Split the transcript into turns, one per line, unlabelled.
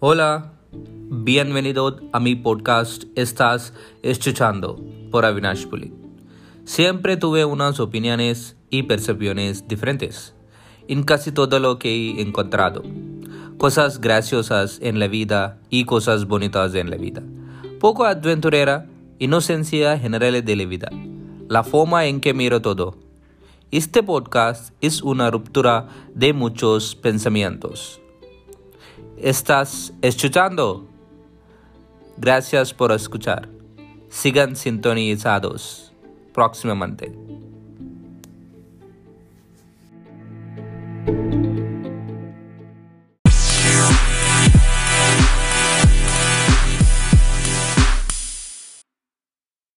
Hola, bienvenido a mi podcast Estás escuchando por Avinash Puli. Siempre tuve unas opiniones y percepciones diferentes en casi todo lo que he encontrado. Cosas graciosas en la vida y cosas bonitas en la vida. Poco aventurera, inocencia general de la vida. La forma en que miro todo. Este podcast es una ruptura de muchos pensamientos. ¿Estás escuchando? Gracias por escuchar. Sigan sintonizados próximamente.